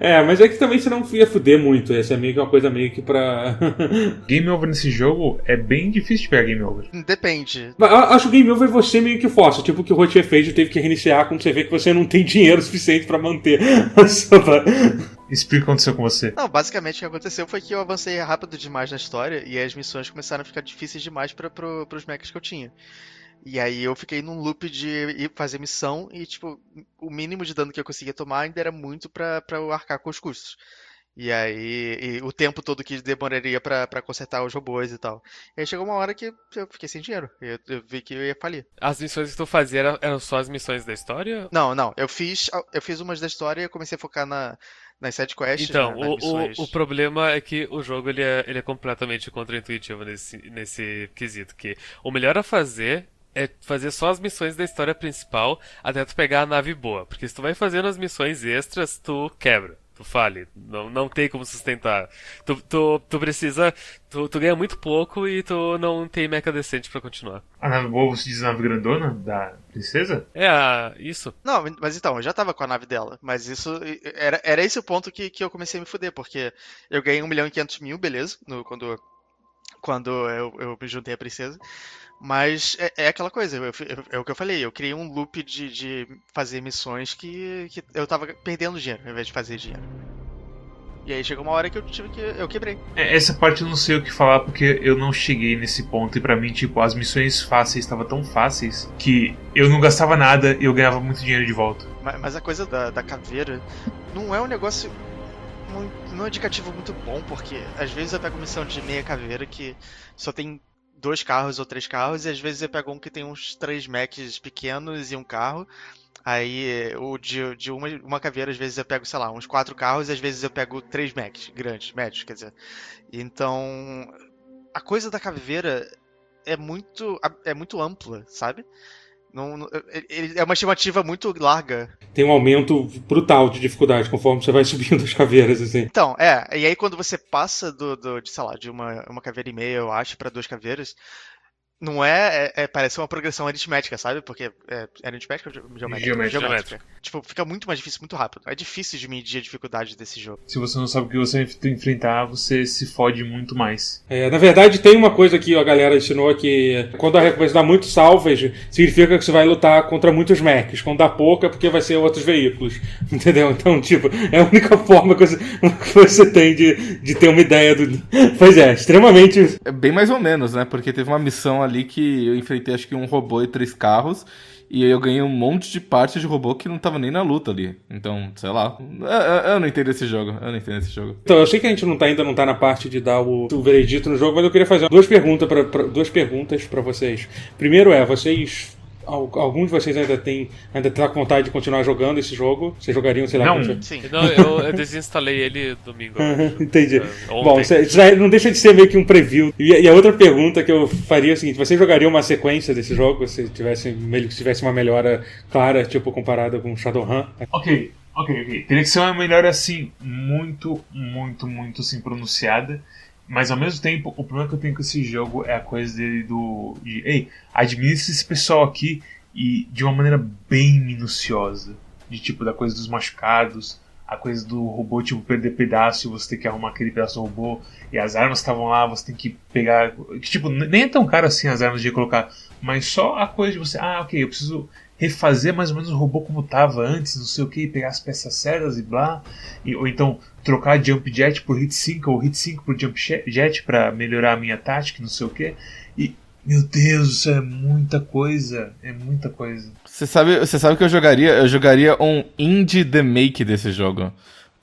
É, mas é que também você não ia fuder muito. Essa é meio que uma coisa meio que pra. [LAUGHS] Game over nesse jogo é bem difícil de pegar game over. Depende. Mas eu Acho que o game over você meio que força. Tipo o que o Rotier fez, teve que reiniciar quando você vê que você não tem dinheiro suficiente pra manter. Explica o que aconteceu com você. Não, basicamente o que aconteceu foi que eu avancei rápido demais na história e as missões começaram a ficar difíceis demais para pro, pros mechas que eu tinha. E aí eu fiquei num loop de ir fazer missão e, tipo, o mínimo de dano que eu conseguia tomar ainda era muito pra, pra eu arcar com os custos. E aí, e o tempo todo que demoraria pra, pra consertar os robôs e tal. E aí chegou uma hora que eu fiquei sem dinheiro. Eu, eu vi que eu ia falir. As missões que tu fazia eram, eram só as missões da história? Não, não, eu fiz, eu fiz umas da história e comecei a focar na, nas side quests, Então, nas o, o, o problema é que o jogo ele é, ele é completamente contraintuitivo nesse, nesse quesito. Que o melhor a fazer é fazer só as missões da história principal até tu pegar a nave boa. Porque se tu vai fazendo as missões extras, tu quebra. Tu fale. Não, não tem como sustentar. Tu, tu, tu precisa. Tu, tu ganha muito pouco e tu não tem mecha decente pra continuar. A nave boa, você diz a nave grandona da princesa? É, isso. Não, mas então, eu já tava com a nave dela. Mas isso. Era, era esse o ponto que, que eu comecei a me fuder, porque eu ganhei 1 milhão e 500 mil, beleza, no, quando, quando eu, eu me juntei à princesa. Mas é, é aquela coisa, eu- eu- é o que eu falei, eu criei um loop de, de fazer missões que, que eu tava perdendo dinheiro ao invés de fazer dinheiro. E aí chegou uma hora que eu tive que. Eu quebrei. É, Essa parte eu não sei o que falar porque eu não cheguei nesse ponto e pra mim, tipo, as missões fáceis estavam tão fáceis que eu não gastava nada e eu ganhava muito dinheiro de volta. Ma- Mas a coisa da, da caveira não é um negócio. muito- não é um indicativo muito bom, porque às vezes eu pego missão de meia caveira que só tem dois carros ou três carros, e às vezes eu pego um que tem uns três mechs pequenos e um carro. Aí o de, de uma, uma caveira, às vezes eu pego, sei lá, uns quatro carros, e às vezes eu pego três mechs grandes, médios, quer dizer. Então. A coisa da caveira é muito. é muito ampla, sabe? Não, não- é uma estimativa muito larga Tem um aumento brutal de dificuldade conforme você vai [LAUGHS] subindo as caveiras, assim. Então, é, e aí quando você passa do, do de, sei lá, de uma, uma caveira e meia, eu acho, pra duas caveiras, Não é, é, é, Parece uma progressão aritmética, sabe? Porque. É, é aritmética ou geométrica? Geométrica. geométrica? Tipo, fica muito mais difícil, muito rápido. É difícil de medir a dificuldade desse jogo. Se você não sabe o que você vai enfrentar, você se fode muito mais. É, na verdade, tem uma coisa que a galera ensinou que quando a recompensa dá muito salvage, significa que você vai lutar contra muitos mechs. Quando dá pouca, porque vai ser outros veículos. [LAUGHS] Entendeu? Então, tipo, é a única forma que você, [LAUGHS] que você tem de, de ter uma ideia do. [LAUGHS] Pois é, extremamente. É bem mais ou menos, né? Porque teve uma missão ali que eu enfrentei acho que um robô e três carros. E aí eu ganhei um monte de partes de robô que não tava nem na luta ali. Então, sei lá. Eu, eu, não entendo esse jogo. Eu não entendo esse jogo. Então, eu sei que a gente não tá, ainda não tá na parte de dar o, o veredito no jogo, mas eu queria fazer duas perguntas para duas perguntas para vocês. Primeiro é, vocês alguns de vocês ainda tem ainda tá com vontade de continuar jogando esse jogo? Vocês jogariam, sei lá, não, sim. não eu, eu, desinstalei ele domingo. [LAUGHS] Entendi. Uh, Bom, isso, não deixa de ser meio que um preview. E, e, a outra pergunta que eu faria é o seguinte: você jogaria uma sequência desse jogo se tivesse, se tivesse uma melhora clara, tipo, comparada com Shadowrun? Ok. Ok, ok. Teria que ser uma melhora assim, muito, muito, muito assim, pronunciada. Mas ao mesmo tempo, o problema que eu tenho com esse jogo é a coisa dele do. De, Ei, administre esse pessoal aqui e de uma maneira bem minuciosa. De tipo, da coisa dos machucados, a coisa do robô, tipo, perder pedaço e você tem que arrumar aquele pedaço do robô. E as armas estavam lá, você tem que pegar. Que, tipo, nem é tão caro assim as armas de colocar. Mas só a coisa de você. Ah, ok, eu preciso refazer mais ou menos o robô como estava antes, não sei o que, pegar as peças certas e blá. E, ou então trocar Jump Jet por Hit 5 ou Hit 5 por Jump Jet para melhorar a minha tática, não sei o que. E, meu Deus, isso é muita coisa. É muita coisa. Você sabe, você sabe que eu jogaria? Eu jogaria um indie the make desse jogo.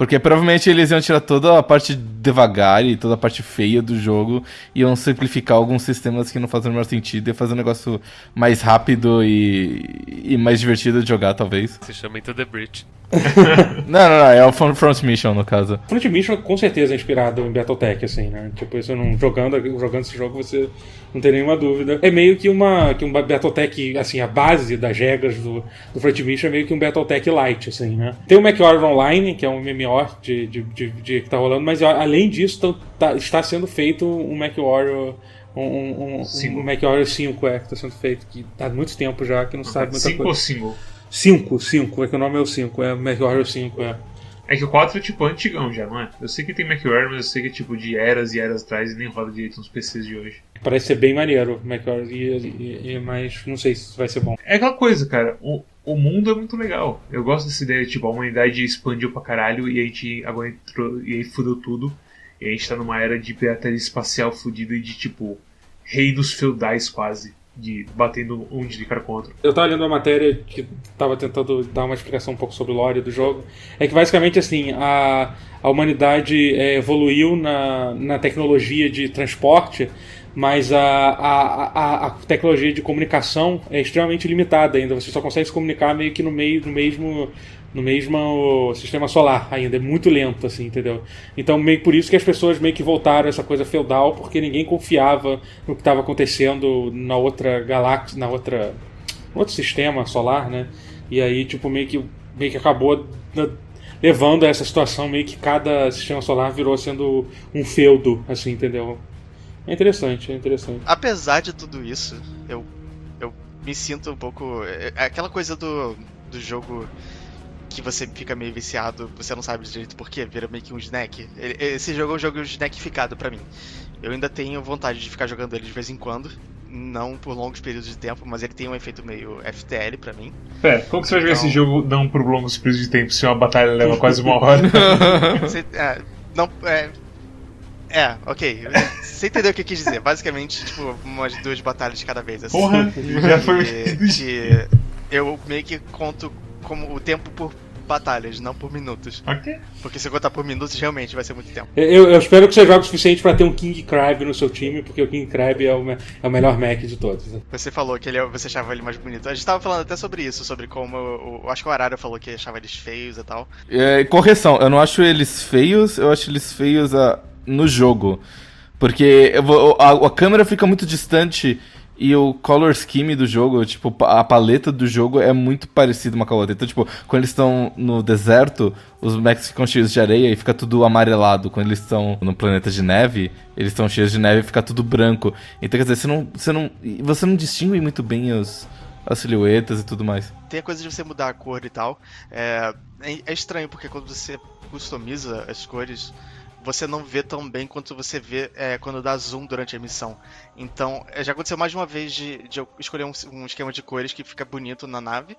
Porque provavelmente eles iam tirar toda a parte devagar e toda a parte feia do jogo e iam simplificar alguns sistemas que não fazem o menor sentido e fazer um negócio mais rápido e, e mais divertido de jogar, talvez. Se chama Into the Breach. [LAUGHS] não, não, não, é o Front Mission no caso. Front Mission com certeza é inspirado em Battletech, assim, né? Tipo, isso não, jogando, jogando esse jogo você não tem nenhuma dúvida. É meio que uma, que um Battletech, assim, a base das regras do, do Front Mission é meio que um Battletech light, assim, né? Tem o MechWarrior Online, que é um MMO de, de, de, de, que tá rolando, mas além disso tá, está sendo feito um MechWarrior um, um, um, um MechWarrior 5 é, que está sendo feito, que há muito tempo já, que não sabe muita 5 coisa. 5 ou 5? 5, 5, é que o nome é o 5, é MechWarrior 5, é. É que o 4 é tipo antigão já, não é? Eu sei que tem MechWarrior, mas eu sei que é tipo de eras e eras atrás e nem roda direito nos PCs de hoje. Parece ser bem maneiro o MechWarrior, e, mas não sei se vai ser bom. É aquela coisa, cara, o, o mundo é muito legal. Eu gosto dessa ideia, tipo, a humanidade expandiu pra caralho e a gente agora entrou, e aí fudeu tudo. E a gente tá numa era de pirataria espacial fudida e de tipo, reinos feudais quase de batendo um de cara contra. Eu tava lendo uma matéria que tava tentando dar uma explicação um pouco sobre o lore do jogo. É que basicamente assim, a, a humanidade é, evoluiu na, na tecnologia de transporte, mas a, a, a, a, tecnologia de comunicação é extremamente limitada ainda. Você só consegue se comunicar meio que no meio no mesmo no mesmo sistema solar ainda, é muito lento, assim, entendeu? Então, meio por isso que as pessoas meio que voltaram a essa coisa feudal, porque ninguém confiava no que estava acontecendo na outra galáxia, na outra outro sistema solar, né? E aí, tipo, meio que, meio que acabou levando a essa situação, meio que cada sistema solar virou sendo um feudo, assim, entendeu? É interessante, é interessante. Apesar de tudo isso, eu, eu me sinto um pouco. É, é aquela coisa do, do jogo que você fica meio viciado, você não sabe direito porquê, vira meio que um snack. Esse jogo é um jogo snackficado para mim. Eu ainda tenho vontade de ficar jogando ele de vez em quando, não por longos períodos de tempo, mas ele tem um efeito meio FTL para mim. É, como que você vai jogar esse então- jogo não por longos períodos de tempo se uma batalha leva quase uma hora? [LAUGHS] você, é, não, é, é, ok. Você entendeu o que eu quis dizer. Basicamente, tipo, umas duas batalhas de cada vez. Assim, Porra, já foi. Que, eu meio que conto como o tempo por batalhas, não por minutos. Ok. Porque se eu contar por minutos, realmente vai ser muito tempo. Eu, eu espero que você jogue o suficiente para ter um King Crab no seu time, porque o King Crab é o, é o melhor Mac de todos. Você falou que ele, é, você achava ele mais bonito. A gente tava falando até sobre isso, sobre como. Eu, eu acho que o Arara falou que achava eles feios e tal. É, correção, eu não acho eles feios, eu acho eles feios a, no jogo. Porque vou, a, a câmera fica muito distante e o color scheme do jogo, tipo, a paleta do jogo é muito parecida uma com a outra. Então, tipo, quando eles estão no deserto, os mechs ficam cheios de areia e fica tudo amarelado. Quando eles estão no planeta de neve, eles estão cheios de neve e fica tudo branco. Então, quer dizer, você não, você não, você não distingue muito bem os, as silhuetas e tudo mais. Tem a coisa de você mudar a cor e tal. É, é estranho, porque quando você customiza as cores, você não vê tão bem quanto você vê é, quando dá zoom durante a emissão. Então, é, já aconteceu mais de uma vez de, de eu escolher um, um, esquema de cores que fica bonito na nave,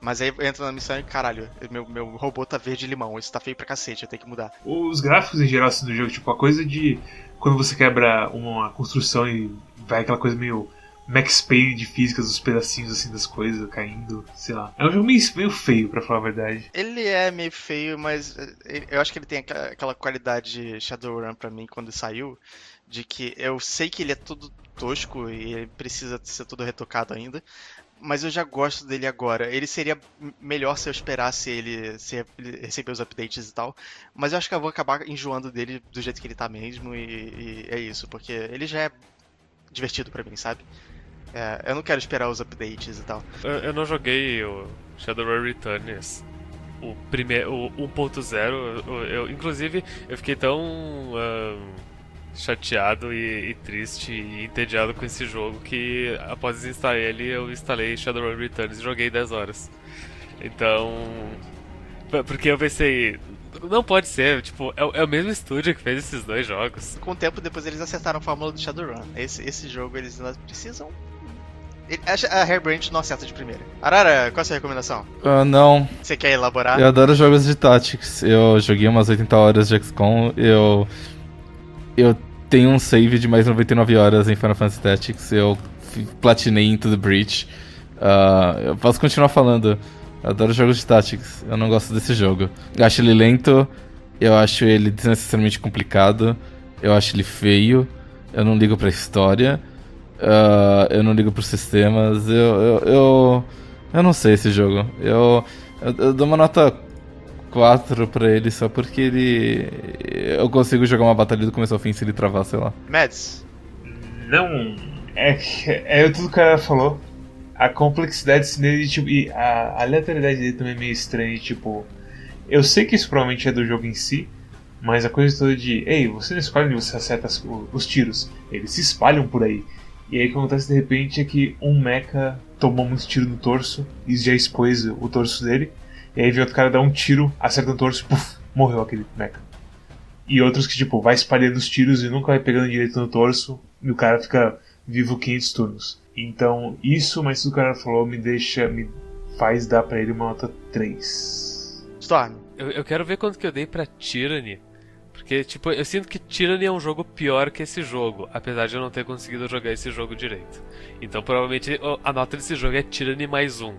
mas aí entra na missão e caralho, meu, meu robô tá verde limão, isso tá feio pra cacete, eu tenho que mudar. Os gráficos em geral assim, do jogo, tipo, a coisa de quando você quebra uma construção e vai aquela coisa meio Max Payne de físicas, os pedacinhos assim das coisas caindo, sei lá. É um jogo meio, meio feio, para falar a verdade. Ele é meio feio, mas eh, eu acho que ele tem aquela qualidade Shadowrun para mim quando saiu, de que eu sei que ele é todo tosco e ele precisa ser todo retocado ainda, mas eu já gosto dele agora. Ele seria melhor se eu esperasse ele, se receber os updates e tal. Mas eu acho que eu vou acabar enjoando dele do jeito que ele tá mesmo. E, e é isso, porque ele já é divertido para mim, sabe? É, eu não quero esperar os updates e tal. Eu, eu não joguei o Shadowrun Returns, o primeiro, o 1.0. Eu, inclusive, eu fiquei tão chateado e, e, triste e entediado com esse jogo que após instalar ele, eu instalei Shadowrun Returns e joguei 10 horas. Então, porque eu pensei, não pode ser, tipo, é, é, o mesmo estúdio que fez esses dois jogos. Com o tempo depois eles acertaram a fórmula do Shadowrun. Esse, esse jogo eles precisam a Hairbranch não acerta de primeira. Arara, qual é a sua recomendação? Uh, não. Você quer elaborar? Eu adoro jogos de Tactics. Eu joguei umas 80 horas de XCOM. Eu. Eu tenho um save de mais 99 horas em Final Fantasy Tactics. Eu platinei Into the Breach. Uh, eu posso continuar falando. Eu adoro jogos de Tactics. Eu não gosto desse jogo. Eu acho ele lento. Eu acho ele desnecessariamente complicado. Eu acho ele feio. Eu não ligo pra história. Uh, eu não ligo pros sistemas. Eu, eu, eu, eu, não sei esse jogo. Eu, eu, eu dou uma nota 4 pra ele só porque ele. Eu consigo jogar uma batalha do começo ao fim se ele travar, sei lá. Mads? Não. É, é tudo que o cara falou. A complexidade dele tipo, e a aleatoriedade dele também é meio estranha. Tipo, eu sei que isso provavelmente é do jogo em si, mas a coisa toda de, ei, você não escolhe onde você acerta os, os tiros, eles se espalham por aí. E aí o que acontece de repente é que um mecha tomou muito tiro no torso e já expôs o torso dele. E aí vem outro cara dar um tiro, acerta o torso, puf, morreu aquele mecha. E outros que, tipo, vai espalhando os tiros e nunca vai pegando direito no torso, e o cara fica vivo 500 turnos. Então, isso, mas o cara falou, me deixa, me faz dar pra ele uma nota 3. Storm. Eu, eu quero ver quanto que eu dei pra Tyranny. Porque, tipo, eu sinto que Tyranny é um jogo pior que esse jogo, apesar de eu não ter conseguido jogar esse jogo direito. Então, provavelmente, a nota desse jogo é Tyranny mais um.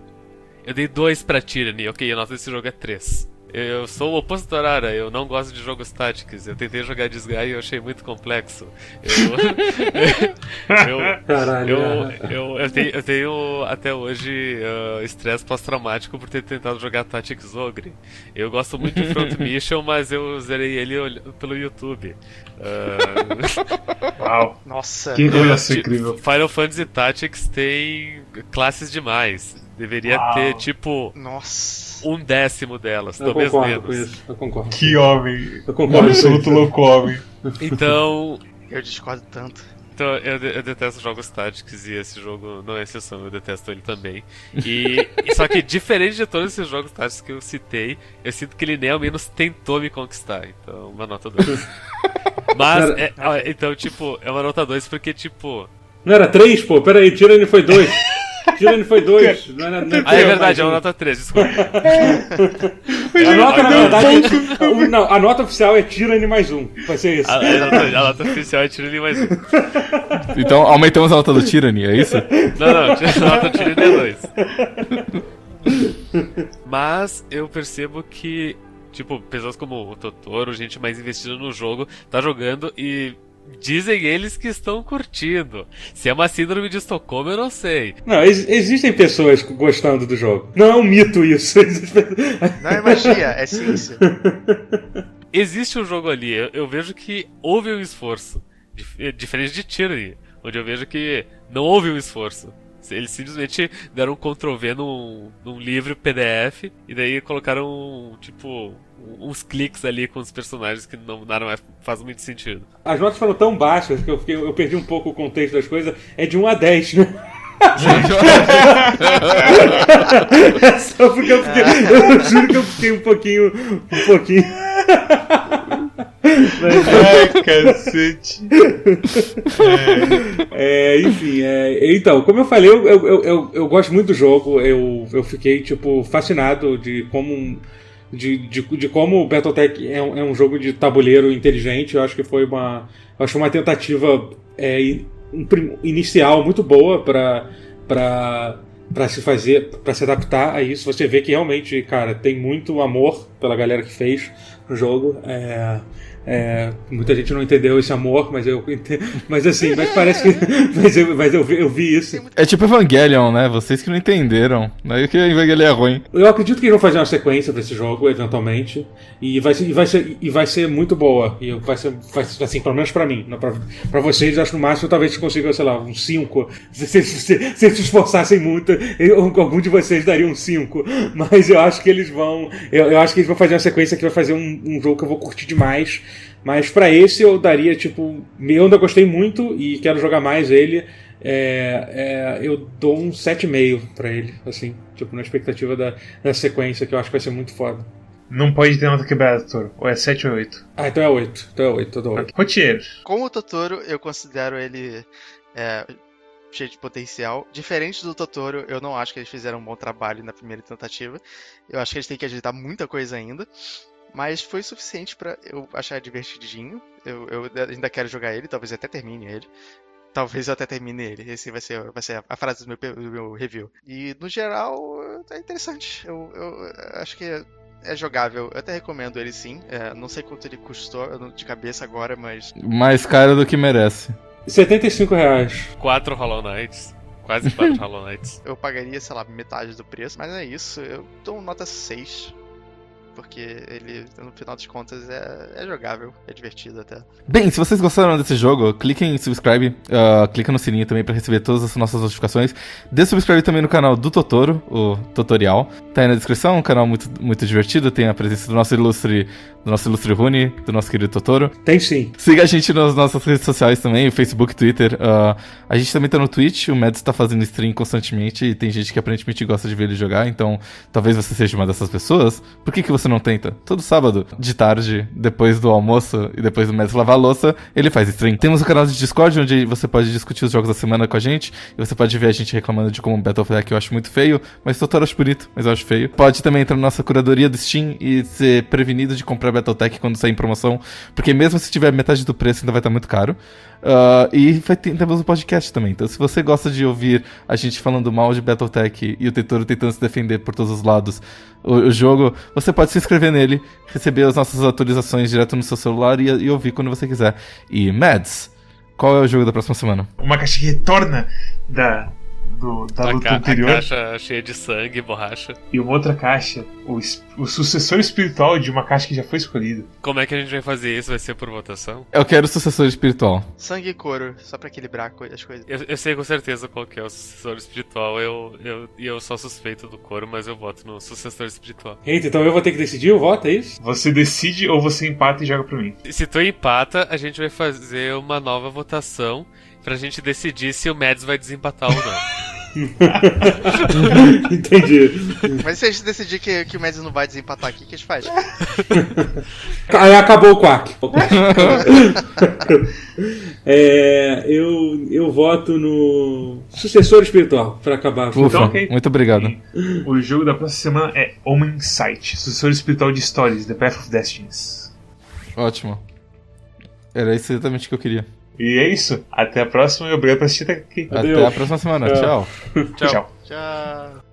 Eu dei dois pra Tyranny, ok, a nota desse jogo é três. Eu sou o oposto do Arara, eu não gosto de jogos táticos. Eu tentei jogar Disgaea e eu achei muito complexo. [LAUGHS] Eu, eu, Caralho, eu, eu, eu, tenho, eu tenho até hoje uh, estresse pós-traumático por ter tentado jogar Tactics Ogre. Eu gosto muito de Front [LAUGHS] Mission, mas eu zerei ele pelo YouTube. Uh... Uau! Nossa! Que recomendação incrível! Final Fantasy Tactics tem classes demais. Deveria Uau. ter, tipo. Nossa! um décimo delas, eu talvez concordo menos. Com isso, eu concordo. Que homem! Eu concordo. absoluto louco homem. Então. Eu discordo tanto. Então, eu, eu, detesto jogos táticos e esse jogo não é exceção, eu detesto ele também. E, só que, diferente de todos esses jogos táticos que eu citei, eu sinto que ele nem ao menos tentou me conquistar. Então, uma nota 2. [LAUGHS] Mas, é, então, tipo, é uma nota 2 porque, tipo. Não era 3, pô? Pera aí, Tyranny foi 2. Tyranny foi 2. Não, não, não, ah, é verdade, é uma nota 3, desculpa. a nota, na verdade, é, não, a nota oficial é Tyranny mais 1. Vai ser isso. A, a, nota, a nota oficial é Tyranny mais 1. Então aumentamos a nota do Tyranny, é isso? Não, não, a nota do Tyranny é 2. Mas eu percebo que tipo, pessoas como o Totoro, gente mais investida no jogo, tá jogando e Dizem eles que estão curtindo. Se é uma síndrome de Estocolmo, eu não sei. Não, ex existem pessoas gostando do jogo. Não é um mito isso. [LAUGHS] Não é magia, é ciência. [LAUGHS] Existe um jogo ali. Eu, eu vejo que houve um esforço. Dif diferente de Tyranny. Onde eu vejo que Não houve um esforço. Eles simplesmente deram um Ctrl V num, num livro PDF e daí colocaram, tipo, uns cliques ali com os personagens que não mais faz muito sentido. As notas foram tão baixas que eu, fiquei, eu perdi um pouco o contexto das coisas. É de 1 a 10, né? É só porque eu fiquei. Eu juro que eu fiquei um pouquinho. Um pouquinho. Mas, Ai, cacete. é, enfim, é, então, como eu falei, eu, eu, eu, eu, eu gosto muito do jogo. Eu, eu fiquei, tipo, fascinado de como. De, de, de como o Battletech é um, é um jogo de tabuleiro inteligente. Eu acho que foi uma. Acho uma tentativa é, in- inicial muito boa para para se fazer, para se adaptar a isso. Você vê que realmente, cara, tem muito amor pela galera que fez o jogo. É, é, muita gente não entendeu esse amor, mas eu [LAUGHS] mas assim, mas parece que [LAUGHS] mas eu, mas eu, vi, eu vi isso. É tipo Evangelion, né? Vocês que não entenderam. Não é que Evangelion é ruim. Eu acredito que eles vão fazer uma sequência pra esse jogo, eventualmente. E vai ser, e vai ser, e vai ser muito boa. E vai ser, vai ser, assim, pelo menos pra mim. Não pra, pra vocês, acho que no máximo talvez consigam, sei lá, um 5. [LAUGHS] Se se, se, se se esforçassem muito, eu- algum de vocês daria um 5. Mas eu acho que eles vão. Eu, eu acho que eles vão fazer uma sequência que vai fazer um, um jogo que eu vou curtir demais. Mas pra esse eu daria, tipo. Eu ainda gostei muito e quero jogar mais ele. É, é, eu dou um 7,5 pra ele, assim, tipo, na expectativa da, da sequência, que eu acho que vai ser muito foda. Não pode ter nota quebrada, Toro. Ou é 7 ou 8. Ah, então é 8. Então é 8, eu dou 8. Rotiero. Com o Totoro, eu considero ele é, cheio de potencial. Diferente do Totoro, eu não acho que eles fizeram um bom trabalho na primeira tentativa. Eu acho que eles têm que ajeitar muita coisa ainda. Mas foi suficiente pra eu achar divertidinho. Eu, eu ainda quero jogar ele, talvez eu até termine ele. Talvez eu até termine ele. Esse vai ser, vai ser a frase do meu, do meu review. E no geral, é interessante. Eu, eu acho que é, é jogável. Eu até recomendo ele sim. É, não sei quanto ele custou de cabeça agora, mas Mais caro do que merece. 75 reais. Quatro Hollow Knights. Quase quatro [LAUGHS] Hollow Knights. eu pagaria, sei lá, metade do preço. Mas é isso, eu dou nota 6. Porque ele, no final das contas, é, é jogável, é divertido até. Bem, se vocês gostaram desse jogo, cliquem em subscribe, ah, clica no sininho também pra receber todas as nossas notificações. Dê subscribe também no canal do Totoro, o tutorial. Tá aí na descrição, um canal muito, muito divertido, tem a presença do nosso ilustre, do nosso ilustre Rune, do nosso querido Totoro. Tem sim. Siga a gente nas nossas redes sociais também, Facebook, Twitter. ah, a gente também tá no Twitch, o Mads tá fazendo stream constantemente e tem gente que aparentemente gosta de ver ele jogar, então talvez você seja uma dessas pessoas. Por que, que você não tenta? Todo sábado, de tarde, depois do almoço e depois do Mads lavar a louça, ele faz stream. Temos o canal de Discord, onde você pode discutir os jogos da semana com a gente, e você pode ver a gente reclamando de como o Battlefield eu acho muito feio, mas Totoro acho bonito, mas eu acho feio. Pode também entrar na nossa curadoria do Steam e ser prevenido de comprar Battletech quando sair em promoção, porque mesmo se tiver metade do preço ainda vai estar muito caro. Ah, e vai ter, temos o podcast também. Então, se você gosta de ouvir a gente falando mal de Battletech e o Tetoro tentando se defender por todos os lados o, o jogo, você pode se inscrever nele, receber as nossas atualizações direto no seu celular e, e ouvir quando você quiser. E, Mads, qual é o jogo da próxima semana? Uma caixa retorna da, do- da A, luta ca- a anterior. caixa cheia de sangue e borracha. E uma outra caixa, o, o sucessor espiritual de uma caixa que já foi escolhida. Como é que a gente vai fazer isso? Vai ser por votação? Eu quero o sucessor espiritual. Sangue e couro, só pra equilibrar as coisas. Eu, eu sei com certeza qual que é o sucessor espiritual. Eu, eu, e eu sou suspeito do coro, mas eu voto no sucessor espiritual. Eita, então eu vou ter que decidir o voto, é isso? Você decide ou você empata e joga pra mim. Se tu empata, a gente vai fazer uma nova votação pra gente decidir se o Mads vai desempatar ou não. [LAUGHS] Entendi. Mas se a gente decidir que, que o Mads não vai desempatar aqui, o que a gente faz? [LAUGHS] Aí acabou o quack. [LAUGHS] É, eu, eu voto no sucessor espiritual, pra acabar. Ufa, ok. muito obrigado. O jogo da próxima semana é Omen Sight, sucessor espiritual de Stories, The Path of Destinies. Ótimo. Era isso exatamente o que eu queria. E é isso. Até a próxima e obrigado por assistir até aqui. Até Adeus. a próxima semana. Tchau. Tchau. Tchau. Tchau.